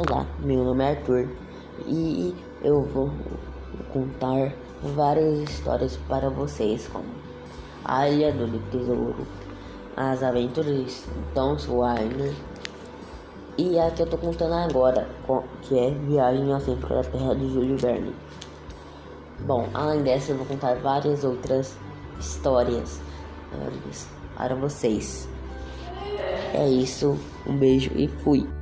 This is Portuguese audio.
Olá, meu nome é Arthur e eu vou contar várias histórias para vocês, como A Ilha do Tesouro, As Aventuras de Tom Sawyer e a que eu tô contando agora, que é Viagem ao Centro da Terra de Júlio Verne. Bom, além dessa, eu vou contar várias outras histórias ah, para vocês. É isso, um beijo e fui.